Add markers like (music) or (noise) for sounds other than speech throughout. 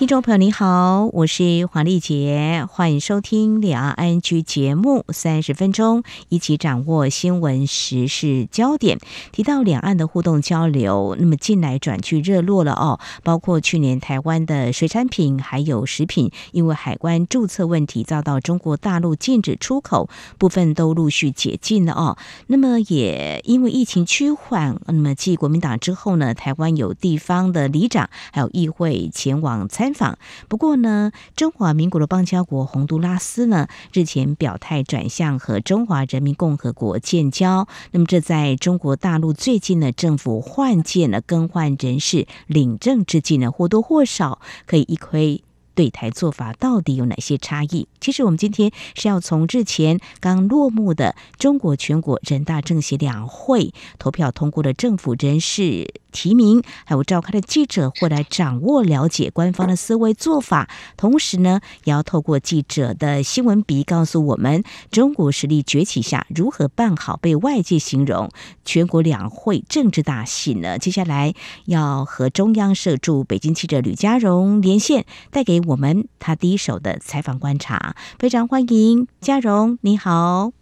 听众朋友你好，我是黄丽杰，欢迎收听两岸 ING 节目，三十分钟一起掌握新闻时事焦点。提到两岸的互动交流，那么近来转趋热络了哦，包括去年台湾的水产品还有食品，因为海关注册问题遭到中国大陆禁止出口，部分都陆续解禁了哦。那么也因为疫情趋缓，那么继国民党之后呢，台湾有地方的里长还有议会前往参访。不过呢，中华民国的邦交国洪都拉斯呢，日前表态转向和中华人民共和国建交。那么，这在中国大陆最近的政府换届呢、更换人事、领政之际呢，或多或少可以一窥。对台做法到底有哪些差异？其实我们今天是要从日前刚落幕的中国全国人大政协两会投票通过的政府人事提名，还有召开的记者会来掌握了解官方的思维做法，同时呢，也要透过记者的新闻笔告诉我们，中国实力崛起下如何办好被外界形容全国两会政治大戏呢？接下来要和中央社驻北京记者吕佳荣连线，带给我们他第一手的采访观察，非常欢迎佳荣，你好。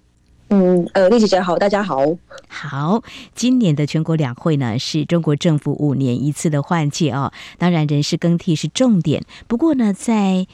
嗯，呃，丽姐姐好，大家好。好，今年的全国两会呢，是中国政府五年一次的换届哦，当然人事更替是重点。不过呢，在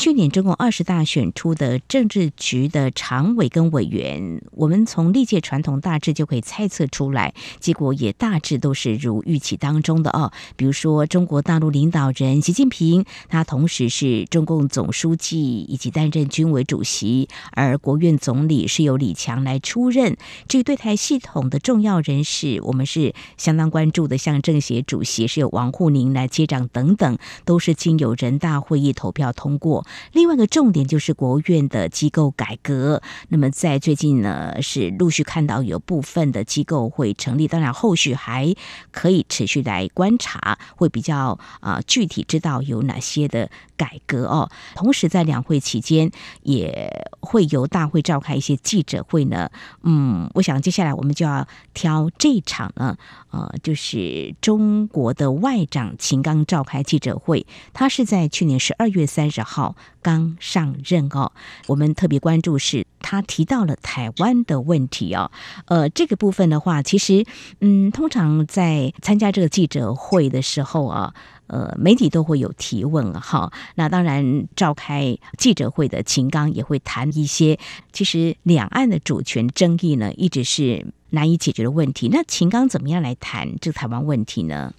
去年中共二十大选出的政治局的常委跟委员，我们从历届传统大致就可以猜测出来，结果也大致都是如预期当中的哦。比如说，中国大陆领导人习近平，他同时是中共总书记以及担任军委主席，而国务院总理是由李强来出任。至于对台系统的重要人士，我们是相当关注的，像政协主席是由王沪宁来接掌等等，都是经由人大会议投票通过。另外一个重点就是国务院的机构改革。那么在最近呢，是陆续看到有部分的机构会成立，当然后续还可以持续来观察，会比较啊、具体知道有哪些的改革哦。同时在两会期间也会由大会召开一些记者会呢。嗯，我想接下来我们就要挑这场呢，呃，就是中国的外长秦刚召开记者会，他是在去年十二月三十号。刚上任哦，我们特别关注是他提到了台湾的问题哦。呃，这个部分的话，其实嗯，通常在参加这个记者会的时候啊，呃，媒体都会有提问哈。那当然，召开记者会的秦刚也会谈一些，其实两岸的主权争议呢，一直是难以解决的问题。那秦刚怎么样来谈这个台湾问题呢？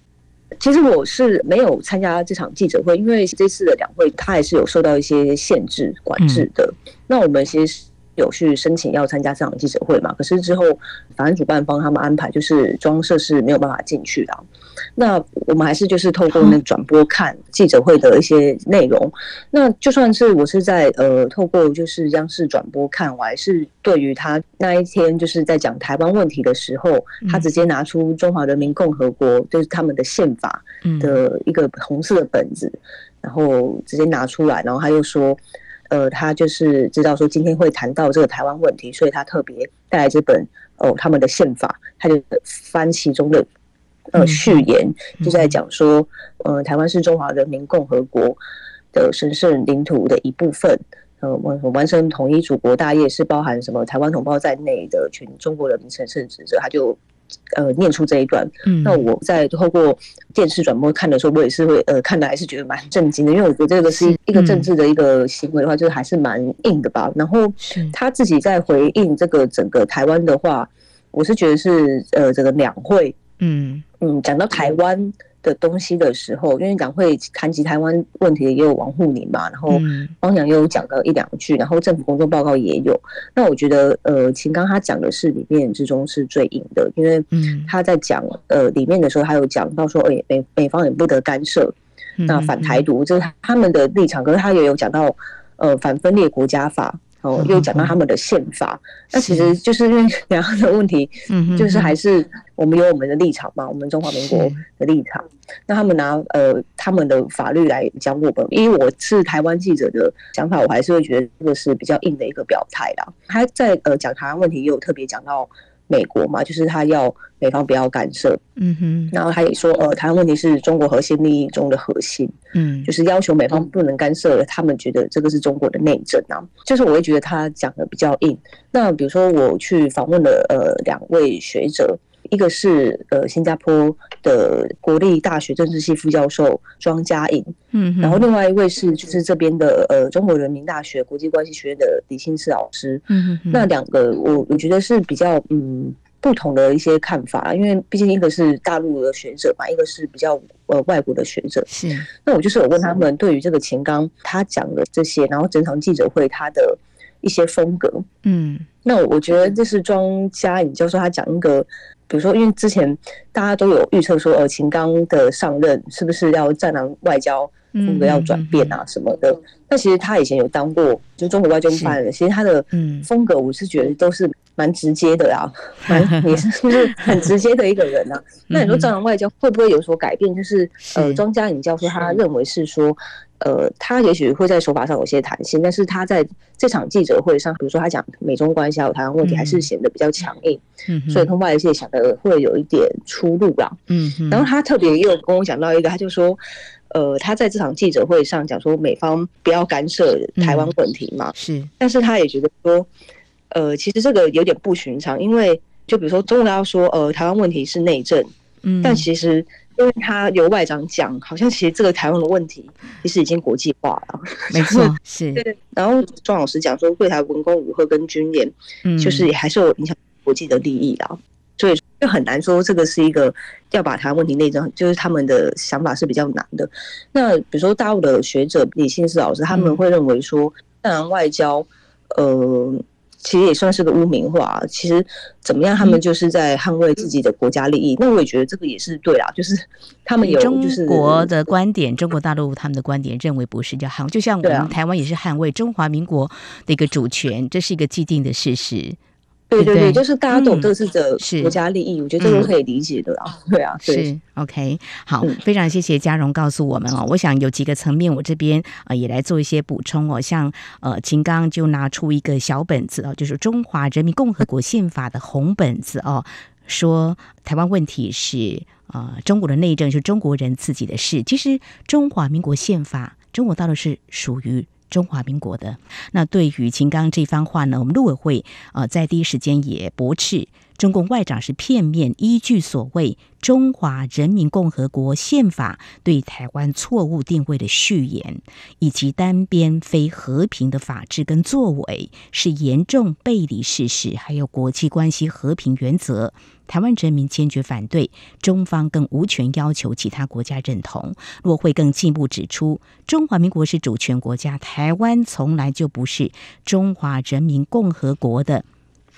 其实我是没有参加这场记者会，因为这次的两会它还是有受到一些限制管制的。那我们其实有去申请要参加这场记者会嘛，可是之后反正主办方他们安排就是中央社是没有办法进去的。那我们还是就是透过那转播看记者会的一些内容。那就算是我是在呃透过就是央视转播看，我还是对于他那一天就是在讲台湾问题的时候，他直接拿出中华人民共和国就是他们的宪法的一个红色的本子，然后直接拿出来，然后他又说，呃，他就是知道说今天会谈到这个台湾问题，所以他特别带来这本哦他们的宪法，他就翻其中的。呃，序言就在讲说，呃，台湾是中华人民共和国的神圣领土的一部分，呃，完完成统一祖国大业是包含什么台湾同胞在内的全中国人民神圣职责，他就呃念出这一段。那我在透过电视转播看的时候，我也是会呃看的还是觉得蛮震惊的，因为我觉得这个是一个政治的一个行为的话，就是还是蛮硬的吧。然后他自己在回应这个整个台湾的话，我是觉得是呃这个两会。嗯嗯，讲到台湾的东西的时候，因为两会谈及台湾问题的也有王沪宁嘛，然后汪洋也有讲到一两句，然后政府工作报告也有。那我觉得，呃，秦刚他讲的是里面之中是最硬的，因为他在讲呃里面的时候，他有讲到说，哎，美美方也不得干涉，那反台独这是他们的立场。可是他也有讲到，呃，反分裂国家法。哦，又讲到他们的宪法，那其实就是因为 (laughs) 两岸的问题，嗯，就是还是我们有我们的立场嘛，我们中华民国的立场。那他们拿呃他们的法律来讲我们，因为我是台湾记者的想法，我还是会觉得这个是比较硬的一个表态啦。他在呃讲台湾问题，也有特别讲到。美国嘛，就是他要美方不要干涉，嗯哼，然后他也说，呃，台湾问题是中国核心利益中的核心，嗯，就是要求美方不能干涉，他们觉得这个是中国的内政啊，就是我会觉得他讲的比较硬。那比如说我去访问了呃两位学者。一个是呃新加坡的国立大学政治系副教授庄家颖，嗯，然后另外一位是就是这边的呃中国人民大学国际关系学院的李庆次老师，嗯嗯，那两个我我觉得是比较嗯不同的一些看法，因为毕竟一个是大陆的学者嘛，一个是比较呃外国的学者，是。那我就是我问他们对于这个秦刚他讲的这些，然后整场记者会他的一些风格，嗯，那我觉得这是庄家颖教授他讲一个。比如说，因为之前大家都有预测说，呃，秦刚的上任是不是要战狼外交风格要转变啊什么的？那其实他以前有当过，就中国外交部发言人，其实他的风格我是觉得都是蛮直接的啊，(laughs) 蛮也是就是很直接的一个人啊。(laughs) 那你说战狼外交会不会有所改变？就是呃，庄佳颖教授他认为是说。呃，他也许会在手法上有些弹性，但是他在这场记者会上，比如说他讲美中关系还有台湾问题，还是显得比较强硬，嗯，所以跟外界想的会有一点出入啦，嗯，然后他特别又跟我讲到一个，他就说，呃，他在这场记者会上讲说美方不要干涉台湾问题嘛，是，但是他也觉得说，呃，其实这个有点不寻常，因为就比如说中国要说，呃，台湾问题是内政，嗯，但其实。因为他由外长讲，好像其实这个台湾的问题其实已经国际化了，没错，(laughs) 是。对，然后庄老师讲说，对台文攻武吓跟军演，嗯，就是也还是有影响国际的利益啊，所以就很难说这个是一个要把台湾问题内政，就是他们的想法是比较难的。那比如说大陆的学者李庆思老师，他们会认为说，当然外交，呃。其实也算是个污名化。其实怎么样，他们就是在捍卫自己的国家利益。那我也觉得这个也是对啦，就是他们有就是中国的观点，中国大陆他们的观点认为不是叫捍，就像我们台湾也是捍卫中华民国的一个主权，这是一个既定的事实。对对对，就是大家都有各自的国家利益，嗯、我觉得这个可以理解的啊。(laughs) 对啊，对是 OK。好，非常谢谢佳蓉告诉我们哦。我想有几个层面，我这边呃也来做一些补充哦。像呃秦刚就拿出一个小本子哦，就是《中华人民共和国宪法》的红本子哦，说台湾问题是呃中国的内政，是中国人自己的事。其实中华民国宪法，中国大陆是属于。中华民国的。那对于秦刚这番话呢，我们陆委会呃在第一时间也驳斥，中共外长是片面依据所谓《中华人民共和国宪法》对台湾错误定位的序言，以及单边非和平的法治跟作为，是严重背离事实，还有国际关系和平原则。台湾人民坚决反对，中方更无权要求其他国家认同。若会更进一步指出，中华民国是主权国家，台湾从来就不是中华人民共和国的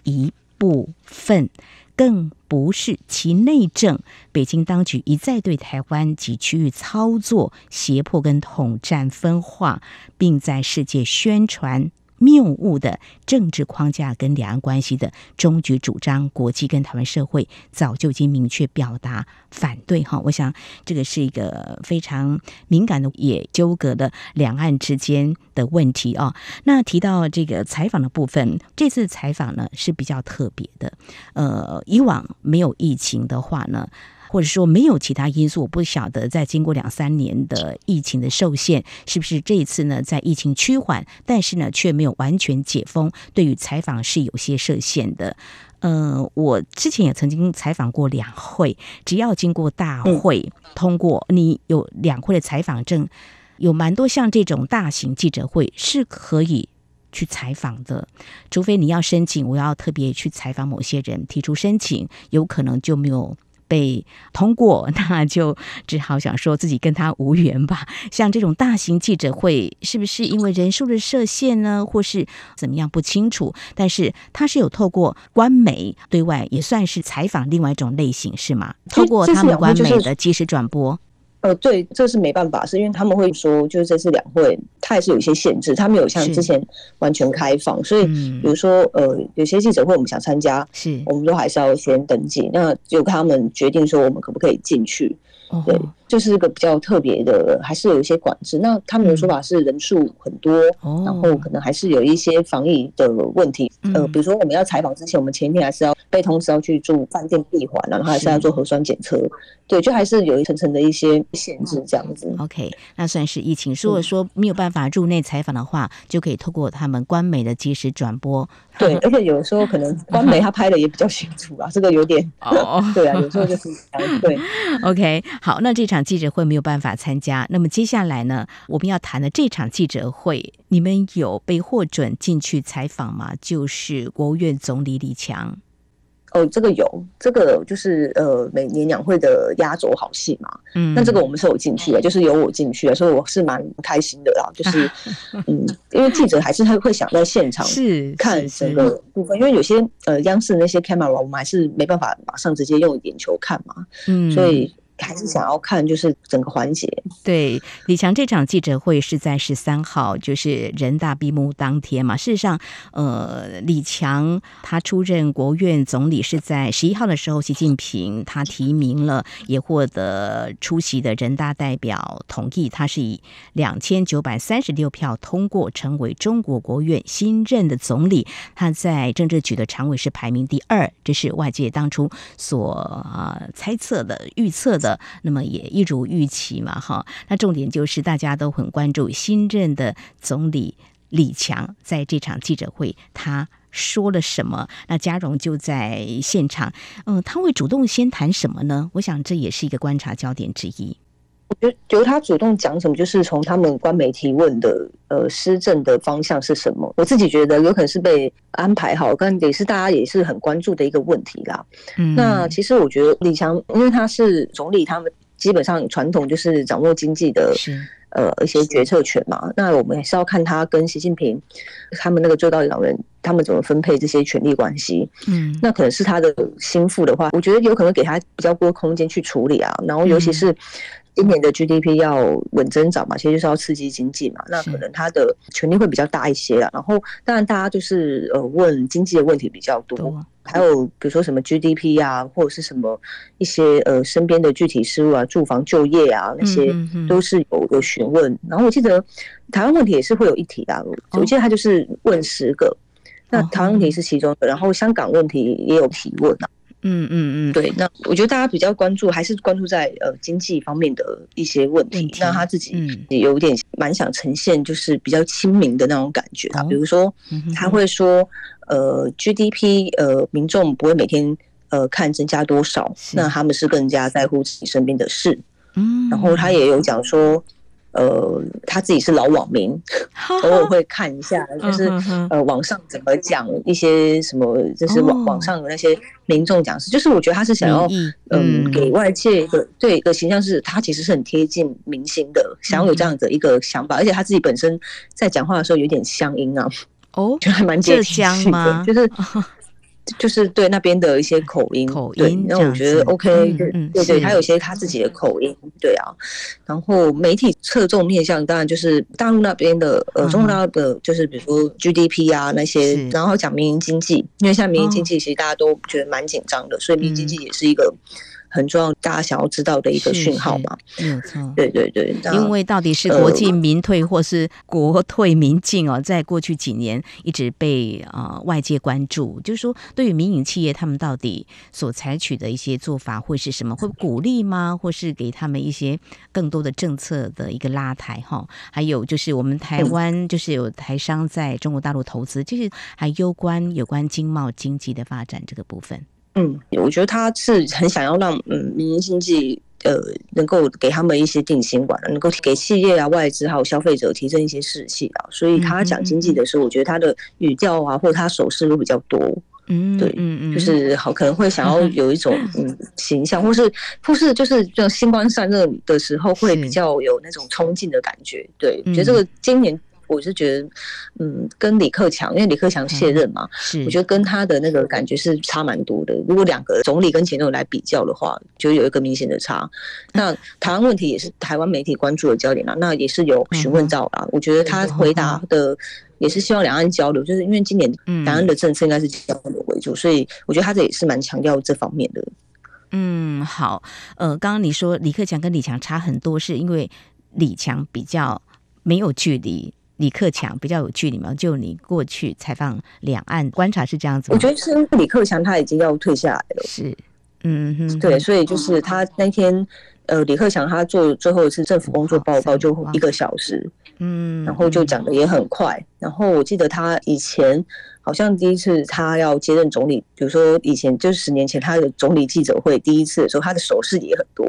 一部分，更不是其内政。北京当局一再对台湾及区域操作、胁迫跟统战分化，并在世界宣传。谬误的政治框架跟两岸关系的终局主张，国际跟台湾社会早就已经明确表达反对哈。我想这个是一个非常敏感的，也纠葛的两岸之间的问题啊。那提到这个采访的部分，这次采访呢是比较特别的。呃，以往没有疫情的话呢。或者说没有其他因素，我不晓得在经过两三年的疫情的受限，是不是这一次呢，在疫情趋缓，但是呢却没有完全解封，对于采访是有些设限的。呃，我之前也曾经采访过两会，只要经过大会通过，你有两会的采访证，有蛮多像这种大型记者会是可以去采访的，除非你要申请，我要特别去采访某些人提出申请，有可能就没有。被通过，(laughs) 那就只好想说自己跟他无缘吧。(laughs) 像这种大型记者会，是不是因为人数的设限呢，或是怎么样不清楚？但是他是有透过官媒对外，也算是采访另外一种类型，是吗？透过他们官媒的即时转播。呃，对，这是没办法，是因为他们会说，就是这次两会，它也是有一些限制，它没有像之前完全开放，所以比如说，呃，有些记者会我们想参加，是，我们都还是要先登记，那就他们决定说我们可不可以进去。对，就是一个比较特别的，还是有一些管制。那他们的说法是人数很多，嗯、然后可能还是有一些防疫的问题。嗯、呃，比如说我们要采访之前，我们前一天还是要被通知要去住饭店闭环，然后还是要做核酸检测。对，就还是有一层层的一些限制这样子。OK，那算是疫情。如果说没有办法入内采访的话，就可以透过他们官媒的即时转播。对，而且有的时候可能官媒他拍的也比较清楚啊，这个有点 (laughs) 哦。(laughs) 对啊，有时候就是对。(laughs) OK。好，那这场记者会没有办法参加。那么接下来呢，我们要谈的这场记者会，你们有被获准进去采访吗？就是国务院总理李强。哦，这个有，这个就是呃，每年两会的压轴好戏嘛。嗯，那这个我们是有进去的，就是有我进去的，所以我是蛮开心的啦。(laughs) 就是嗯，因为记者还是他会想在现场是看整个部分，因为有些呃央视那些 camera 我们还是没办法马上直接用眼球看嘛。嗯，所以。还是想要看，就是整个环节。对，李强这场记者会是在十三号，就是人大闭幕当天嘛。事实上，呃，李强他出任国务院总理是在十一号的时候，习近平他提名了，也获得出席的人大代表同意，他是以两千九百三十六票通过，成为中国国务院新任的总理。他在政治局的常委是排名第二，这是外界当初所啊、呃、猜测的、预测的。的那么也一如预期嘛，哈。那重点就是大家都很关注新任的总理李强在这场记者会他说了什么。那嘉荣就在现场，嗯，他会主动先谈什么呢？我想这也是一个观察焦点之一。我觉得由他主动讲什么，就是从他们官媒提问的，呃，施政的方向是什么？我自己觉得有可能是被安排好，但也是大家也是很关注的一个问题啦。嗯，那其实我觉得李强，因为他是总理，他们基本上传统就是掌握经济的，呃，一些决策权嘛。那我们也是要看他跟习近平他们那个最高领导人，他们怎么分配这些权力关系。嗯，那可能是他的心腹的话，我觉得有可能给他比较多空间去处理啊。然后尤其是。今年的 GDP 要稳增长嘛，其实就是要刺激经济嘛，那可能他的权力会比较大一些啊。然后，当然大家就是呃问经济的问题比较多，还有比如说什么 GDP 啊，或者是什么一些呃身边的具体事务啊，住房就业啊那些都是有有询问。然后我记得台湾问题也是会有一题啊，我记得他就是问十个，那台湾问题是其中的，然后香港问题也有提问啊。嗯嗯嗯，对，那我觉得大家比较关注还是关注在呃经济方面的一些问题。那他自己也有点蛮想呈现，就是比较亲民的那种感觉啊。哦、比如说，他会说，呃，GDP，呃，民众不会每天呃看增加多少，那他们是更加在乎自己身边的事。嗯，然后他也有讲说。呃，他自己是老网民，偶尔会看一下，就是呃，网上怎么讲一些什么，就是网网上的那些民众讲师，就是我觉得他是想要嗯，给外界一个对一个形象，是他其实是很贴近明星的，想要有这样的一个想法，而且他自己本身在讲话的时候有点乡音啊，哦，就还蛮接地气的，就是。就是对那边的一些口音，口音，那我觉得 OK，对对对，他有些他自己的口音，对啊。然后媒体侧重面向，当然就是大陆那边的，呃，中国大陆的，就是比如说 GDP 啊那些，然后讲民营经济，因为像民营经济，其实大家都觉得蛮紧张的，所以民营经济也是一个。很重要，大家想要知道的一个讯号嘛？没有错，对对对。因为到底是国进民退，或是国退民进哦，在过去几年一直被啊外界关注，就是说，对于民营企业，他们到底所采取的一些做法会是什么？会鼓励吗？或是给他们一些更多的政策的一个拉抬？哈，还有就是我们台湾就是有台商在中国大陆投资，就是还攸关有关经贸经济的发展这个部分。嗯，我觉得他是很想要让嗯民营经济呃能够给他们一些定心丸，能够给企业啊外资还有消费者提升一些士气啊。所以他讲经济的时候，我觉得他的语调啊或者他手势都比较多。嗯，对，嗯嗯，就是好可能会想要有一种嗯形象，或是或是就是这种星光散热的时候会比较有那种冲劲的感觉。对，我觉得这个今年。我是觉得，嗯，跟李克强，因为李克强卸任嘛，我觉得跟他的那个感觉是差蛮多的。如果两个总理跟前总理来比较的话，就有一个明显的差。那台湾问题也是台湾媒体关注的焦点啊，那也是有询问到啦。嗯、我觉得他回答的也是希望两岸交流，就是因为今年两岸的政策应该是交流为主，所以我觉得他这也是蛮强调这方面的。嗯，好，呃，刚刚你说李克强跟李强差很多，是因为李强比较没有距离，李克强比较有距离嘛？就你过去采访两岸观察是这样子吗？我觉得是李克强他已经要退下来了，是，嗯哼，对，所以就是他那天，呃，李克强他做最后一次政府工作报告就一个小时，嗯，然后就讲的也很快，然后我记得他以前。好像第一次他要接任总理，比如说以前就是十年前他的总理记者会第一次的时候，他的手势也很多，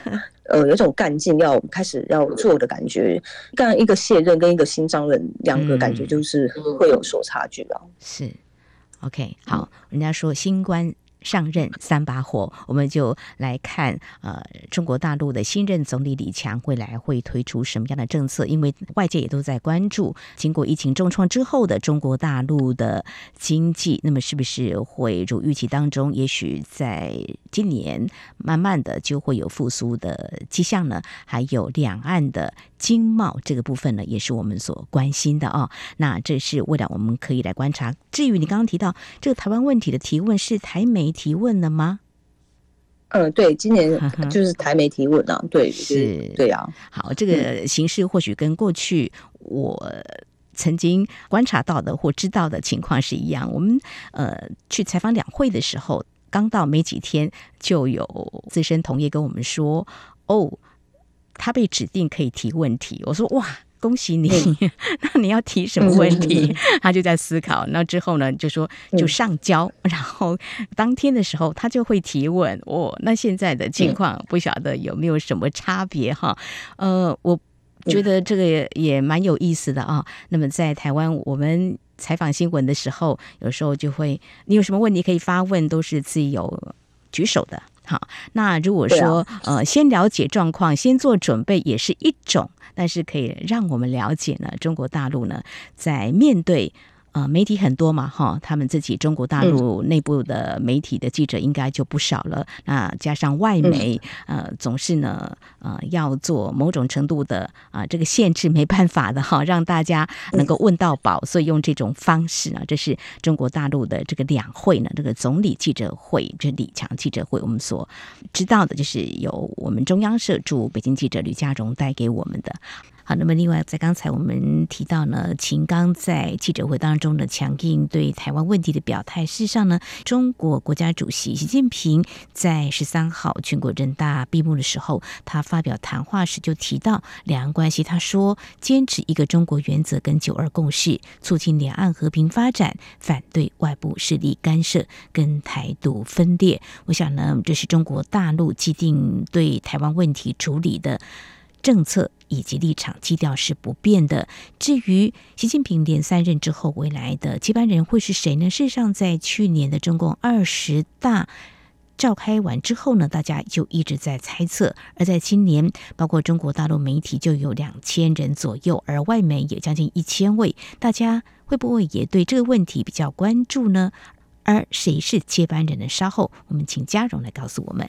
(laughs) 呃，有种干劲要开始要做的感觉。但一个卸任跟一个新上任，两个感觉就是会有所差距啊。是，OK，好，人家说新官。上任三把火，我们就来看呃，中国大陆的新任总理李强未来会推出什么样的政策？因为外界也都在关注，经过疫情重创之后的中国大陆的经济，那么是不是会如预期当中，也许在今年慢慢的就会有复苏的迹象呢？还有两岸的经贸这个部分呢，也是我们所关心的哦。那这是未来我们可以来观察。至于你刚刚提到这个台湾问题的提问，是台美媒提问了吗？嗯，对，今年就是台媒提问啊，对，是，对啊。好，这个形式或许跟过去我曾经观察到的或知道的情况是一样。我们呃去采访两会的时候，刚到没几天，就有资深同业跟我们说，哦。他被指定可以提问题，我说哇，恭喜你！(laughs) 那你要提什么问题？他就在思考。那之后呢，就说就上交，(laughs) 然后当天的时候他就会提问。哦，那现在的情况不晓得有没有什么差别哈？呃，我觉得这个也也蛮有意思的啊。那么在台湾，我们采访新闻的时候，有时候就会，你有什么问题可以发问，都是自由举手的。好，那如果说呃，先了解状况，先做准备也是一种，但是可以让我们了解呢，中国大陆呢，在面对。呃，媒体很多嘛，哈，他们自己中国大陆内部的媒体的记者应该就不少了。那加上外媒，呃，总是呢，呃，要做某种程度的啊，这个限制没办法的哈，让大家能够问到饱，所以用这种方式呢，这是中国大陆的这个两会呢，这个总理记者会，这李强记者会，我们所知道的就是由我们中央社驻北京记者吕佳蓉带给我们的。好，那么另外，在刚才我们提到呢，秦刚在记者会当中的强硬对台湾问题的表态，事实上呢，中国国家主席习近平在十三号全国人大闭幕的时候，他发表谈话时就提到两岸关系，他说坚持一个中国原则跟九二共识，促进两岸和平发展，反对外部势力干涉跟台独分裂。我想呢，这是中国大陆既定对台湾问题处理的政策。以及立场基调是不变的。至于习近平连三任之后，未来的接班人会是谁呢？事实上，在去年的中共二十大召开完之后呢，大家就一直在猜测。而在今年，包括中国大陆媒体就有两千人左右，而外媒也将近一千位。大家会不会也对这个问题比较关注呢？而谁是接班人呢？稍后我们请嘉荣来告诉我们。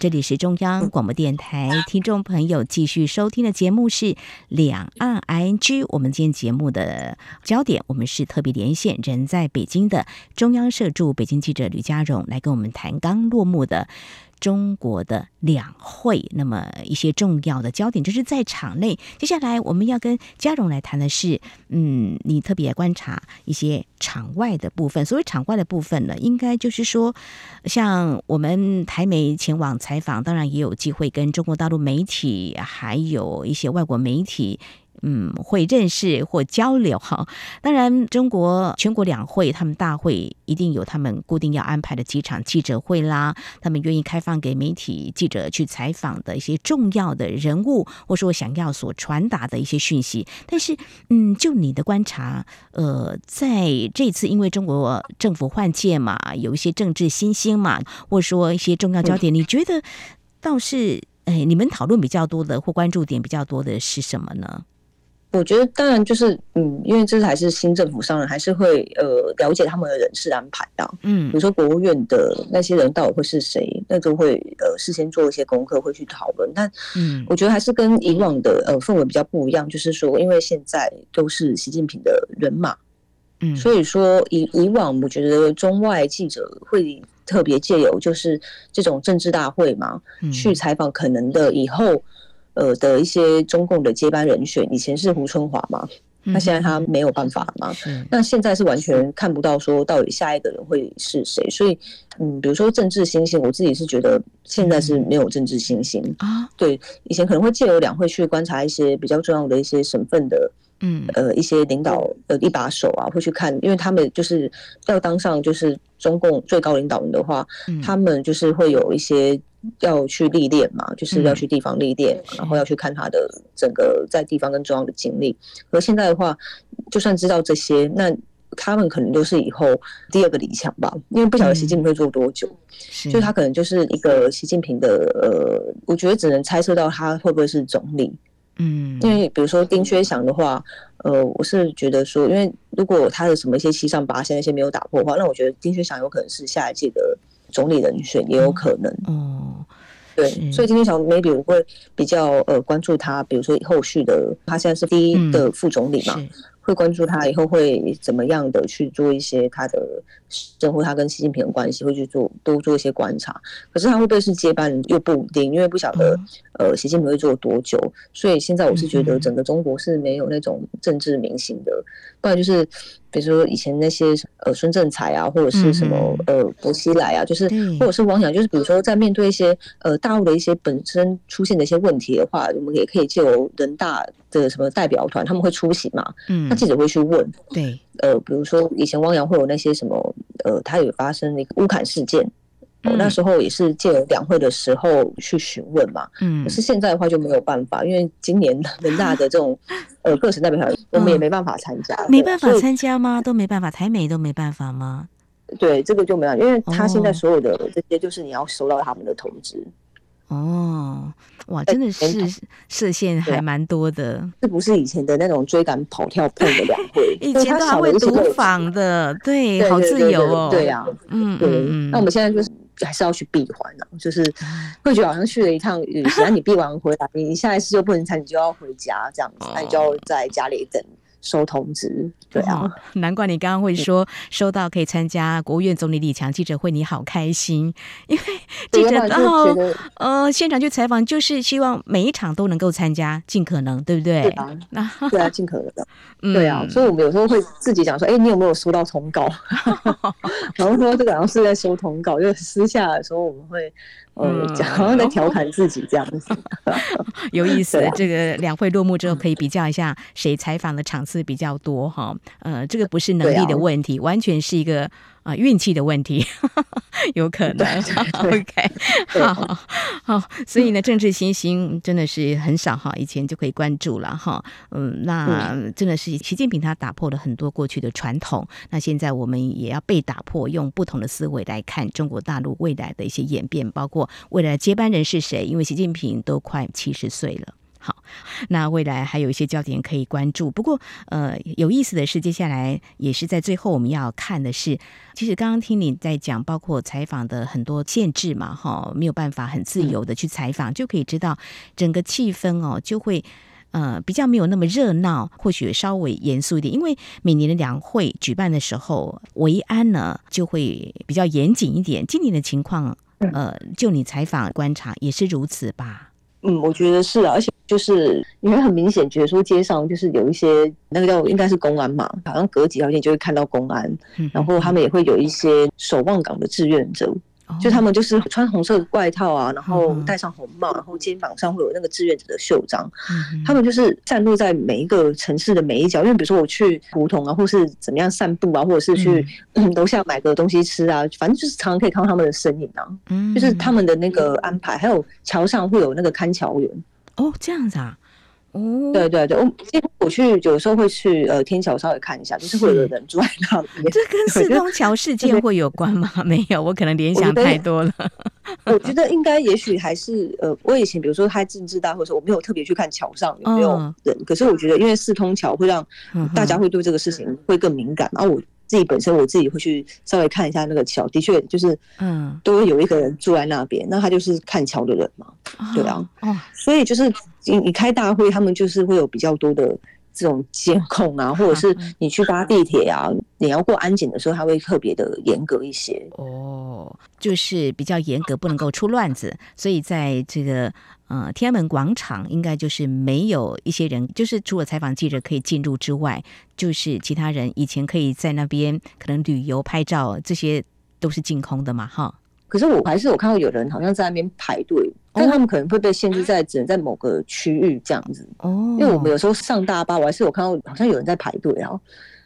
这里是中央广播电台，听众朋友继续收听的节目是《两岸 ING》。我们今天节目的焦点，我们是特别连线人在北京的中央社驻北京记者吕佳荣，来跟我们谈刚落幕的中国的两会，那么一些重要的焦点就是在场内。接下来我们要跟嘉荣来谈的是，嗯，你特别观察一些场外的部分。所谓场外的部分呢，应该就是说，像我们台媒前往采访，当然也有机会跟中国大陆媒体，还有一些外国媒体。嗯，会认识或交流哈。当然，中国全国两会，他们大会一定有他们固定要安排的几场记者会啦。他们愿意开放给媒体记者去采访的一些重要的人物，或是我想要所传达的一些讯息。但是，嗯，就你的观察，呃，在这次因为中国政府换届嘛，有一些政治新兴嘛，或者说一些重要焦点，你觉得倒是，哎，你们讨论比较多的或关注点比较多的是什么呢？我觉得当然就是，嗯，因为这还是新政府上任，还是会呃了解他们的人事安排的。嗯，比如说国务院的那些人到底会是谁，那就会呃事先做一些功课，会去讨论。但嗯，我觉得还是跟以往的呃氛围比较不一样，就是说，因为现在都是习近平的人马，嗯，所以说以以往我觉得中外记者会特别借由就是这种政治大会嘛，去采访可能的以后。呃的一些中共的接班人选，以前是胡春华嘛，那现在他没有办法嘛，那现在是完全看不到说到底下一个人会是谁，所以嗯，比如说政治新星，我自己是觉得现在是没有政治新星啊，对，以前可能会借由两会去观察一些比较重要的一些省份的。嗯，呃，一些领导的一把手啊，会去看，因为他们就是要当上就是中共最高领导人的话，嗯、他们就是会有一些要去历练嘛，就是要去地方历练，嗯、然后要去看他的整个在地方跟中央的经历。而现在的话，就算知道这些，那他们可能都是以后第二个李强吧，因为不晓得习近平会做多久，所以、嗯、他可能就是一个习近平的呃，我觉得只能猜测到他会不会是总理。嗯，因为比如说丁薛祥的话，呃，我是觉得说，因为如果他的什么一些七上八下那些没有打破的话，那我觉得丁薛祥有可能是下一届的总理人选，也有可能。哦，对，所以今天想 maybe 我会比较呃关注他，比如说后续的，他现在是第一的副总理嘛。嗯会关注他以后会怎么样的去做一些他的，生活他跟习近平的关系会去做多做一些观察，可是他会不会是接班人又不稳定，因为不晓得呃习近平会做多久，所以现在我是觉得整个中国是没有那种政治明星的，不然就是。比如说以前那些呃孙政才啊，或者是什么呃薄熙来啊，就是或者是汪洋，就是比如说在面对一些呃大陆的一些本身出现的一些问题的话，我们也可以借由人大的什么代表团，他们会出席嘛，嗯，那记者会去问，对，呃，比如说以前汪洋会有那些什么呃，他有发生那个乌坎事件。我、嗯、那时候也是借两会的时候去询问嘛，嗯，可是现在的话就没有办法，因为今年人大的这种 (laughs) 呃各省代表团，我们也没办法参加，嗯、没办法参加吗？都没办法，台美都没办法吗？对，这个就没有，因为他现在所有的这些，就是你要收到他们的通知。哦，哇，真的是射线还蛮多的，这不是以前的那种追赶跑跳碰的两 (laughs) 会，以前都还会读访的，对，好自由哦，对呀，嗯，嗯，那我们现在就是。还是要去闭环了，就是会觉得好像去了一趟旅行，那 (laughs) 你闭完回来，你下一次就不能参，你就要回家这样子，那你就要在家里等。收通知，对啊，哦、难怪你刚刚会说收到可以参加国务院总理李强记者会，你好开心，因为记者然后呃现场去采访，就是希望每一场都能够参加，尽可能，对不对？对啊，对啊，尽可能的，(laughs) 对啊，所以我们有时候会自己讲说，哎、欸，你有没有收到通告？(laughs) 然后说这个好像是在收通告，就私下的时候我们会。嗯，好像 (laughs) 在调侃自己这样子，(laughs) 有意思。这个两会落幕之后，可以比较一下谁采访的场次比较多哈。呃，这个不是能力的问题，完全是一个。啊，运气的问题 (laughs) 有可能。OK，好好，所以呢，政治新星真的是很少哈，以前就可以关注了哈。嗯，那真的是习近平他打破了很多过去的传统，那现在我们也要被打破，用不同的思维来看中国大陆未来的一些演变，包括未来接班人是谁？因为习近平都快七十岁了。好，那未来还有一些焦点可以关注。不过，呃，有意思的是，接下来也是在最后我们要看的是，其实刚刚听你在讲，包括采访的很多限制嘛，哈，没有办法很自由的去采访，就可以知道整个气氛哦，就会呃比较没有那么热闹，或许稍微严肃一点。因为每年的两会举办的时候，维安呢就会比较严谨一点。今年的情况呃，就你采访观察也是如此吧？嗯，我觉得是啊，而且就是你会很明显觉得说街上就是有一些那个叫应该是公安嘛，好像隔几条街就会看到公安，然后他们也会有一些守望岗的志愿者。就他们就是穿红色的外套啊，然后戴上红帽，然后肩膀上会有那个志愿者的袖章。他们就是散落在每一个城市的每一角，因为比如说我去胡同啊，或是怎么样散步啊，或者是去 (clears throat) 楼下买个东西吃啊，反正就是常常可以看到他们的身影啊。就是他们的那个安排，还有桥上会有那个看桥员。哦，这样子啊。哦，对对对，我几乎我去有时候会去呃天桥稍微看一下，就是会有人住在那里。(laughs) 这跟四通桥事件 (laughs) 会有关吗？(laughs) 没有，我可能联想太多了。我觉得应该也许还是呃，我以前比如说开政治大会的时候，我没有特别去看桥上有没有人，可是我觉得因为四通桥会让大家会对这个事情会更敏感，然后我。自己本身我自己会去稍微看一下那个桥，的确就是，嗯，都会有一个人住在那边，那他就是看桥的人嘛，对啊，哦，所以就是你你开大会，他们就是会有比较多的这种监控啊，(laughs) 或者是你去搭地铁啊，你要过安检的时候，他会特别的严格一些。哦，就是比较严格，不能够出乱子，所以在这个。呃，天安门广场应该就是没有一些人，就是除了采访记者可以进入之外，就是其他人以前可以在那边可能旅游拍照，这些都是净空的嘛，哈。可是我还是有看到有人好像在那边排队，哦，但他们可能会被限制在只能在某个区域这样子。哦，因为我们有时候上大巴，我还是有看到好像有人在排队啊。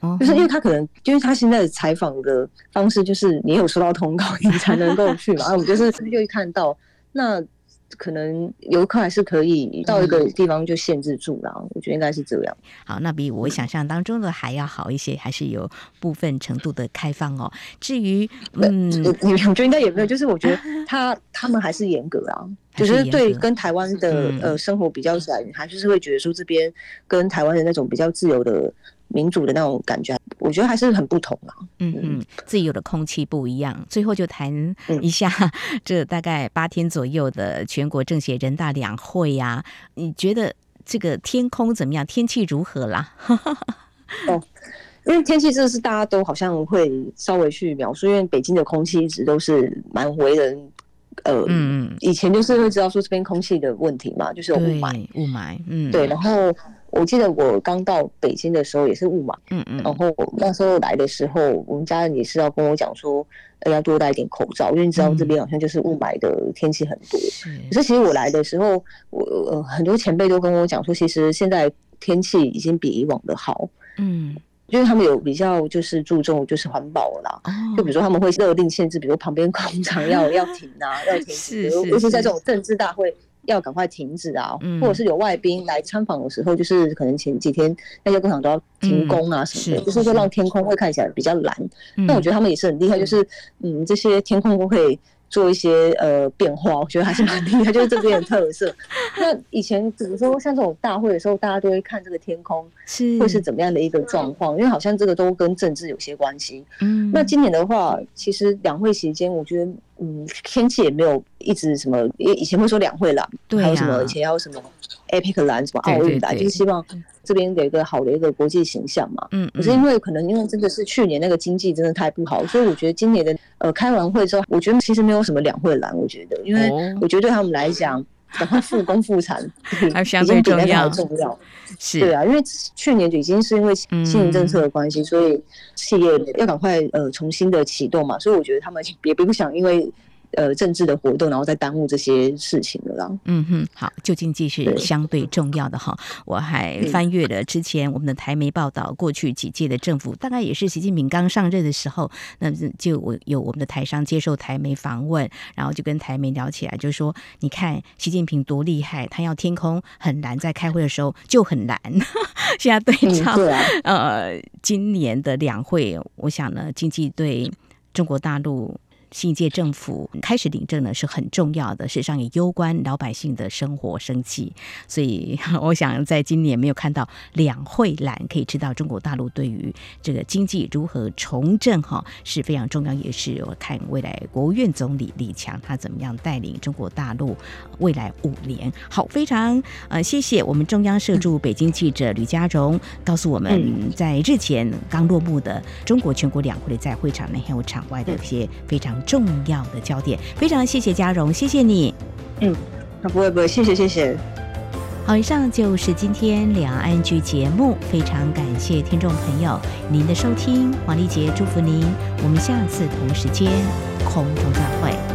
哦，就是因为他可能，因为他现在的采访的方式就是你有收到通告，你才能够去嘛。(laughs) 我们就是就会看到那。可能游客还是可以到一个地方就限制住了，嗯，我觉得应该是这样。好，那比我想象当中的还要好一些，还是有部分程度的开放哦。至于嗯，你们觉得应该也没有？就是我觉得他他们还是严格啊，就是对跟台湾的呃生活比较起来，你还是会觉得说这边跟台湾的那种比较自由的。民主的那种感觉，我觉得还是很不同啊。嗯嗯，自由的空气不一样。最后就谈一下 (laughs) 这大概八天左右的全国政协人大两会呀、啊，你觉得这个天空怎么样？天气如何啦？(laughs) 哦，因为天气真的是大家都好像会稍微去描述，因为北京的空气一直都是蛮为人呃，嗯，以前就是会知道说这边空气的问题嘛，就是有雾霾，雾霾，嗯，对，然后。我记得我刚到北京的时候也是雾霾，嗯嗯，然后那时候来的时候，我们家人也是要跟我讲说，要多戴一点口罩，因为你知道这边好像就是雾霾的天气很多。可是其实我来的时候，我呃很多前辈都跟我讲说，其实现在天气已经比以往的好，嗯，因为他们有比较就是注重就是环保了啦，就比如说他们会勒令限制，比如旁边 (laughs) 工厂要要停啊，要停，是，尤其在这种政治大会。要赶快停止啊，或者是有外宾来参访的时候，就是可能前几天那些工厂都要停工啊什么的，就是说让天空会看起来比较蓝。那我觉得他们也是很厉害，就是嗯，这些天空都可以做一些呃变化，我觉得还是蛮厉害，就是这边的特色。(laughs) 那以前比如说像这种大会的时候，大家都会看这个天空是会是怎么样的一个状况，因为好像这个都跟政治有些关系。嗯，那今年的话，其实两会期间，我觉得。嗯，天气也没有一直什么，以以前会说两会啦，对啊，还有什么以前要什么 APEC 蓝什么奥运来，就是希望这边有一个好的一个国际形象嘛。嗯，可是因为可能因为真的是去年那个经济真的太不好，所以我觉得今年的呃开完会之后，我觉得其实没有什么两会蓝，我觉得，因为我觉得对他们来讲，赶快复工复产，还 (laughs) 相对重要，重要。是，对啊，因为去年已经是因为新型政策的关系，所以企业要赶快呃重新的启动嘛，所以我觉得他们也并不想因为。呃，政治的活动，然后再耽误这些事情了啦。嗯哼，好，就经济是相对重要的哈。我还翻阅了之前我们的台媒报道，过去几届的政府，大概也是习近平刚上任的时候，那就我有我们的台商接受台媒访问，然后就跟台媒聊起来，就说你看习近平多厉害，他要天空很蓝，在开会的时候就很蓝。(laughs) 现在对照、嗯啊、呃今年的两会，我想呢，经济对中国大陆。新一届政府开始领证呢，是很重要的，事实上也攸关老百姓的生活生计。所以，(laughs) 我想在今年没有看到两会栏，可以知道中国大陆对于这个经济如何重振哈是非常重要。也是我看未来国务院总理李强他怎么样带领中国大陆未来五年。好，非常呃谢谢我们中央社驻北京记者吕家荣告诉我们在日前刚落幕的中国全国两会的在会场内还有场外的一些非常。重要的焦点。非常谢谢嘉荣，谢谢你。嗯，那不会不会，谢谢谢谢。好，以上就是今天两岸 ING 节目，非常感谢听众朋友您的收听，黄丽杰祝福您，我们下次同时间空中再会。